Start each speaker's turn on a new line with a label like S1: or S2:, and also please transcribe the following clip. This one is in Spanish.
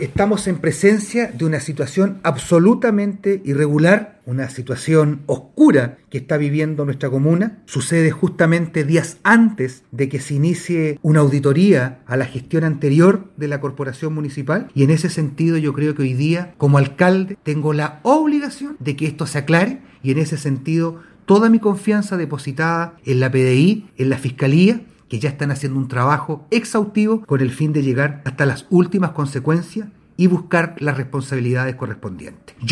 S1: Estamos en presencia de una situación absolutamente irregular, una situación oscura que está viviendo nuestra comuna. Sucede justamente días antes de que se inicie una auditoría a la gestión anterior de la corporación municipal y en ese sentido yo creo que hoy día como alcalde tengo la obligación de que esto se aclare y en ese sentido toda mi confianza depositada en la PDI, en la Fiscalía que ya están haciendo un trabajo exhaustivo con el fin de llegar hasta las últimas consecuencias y buscar las responsabilidades correspondientes.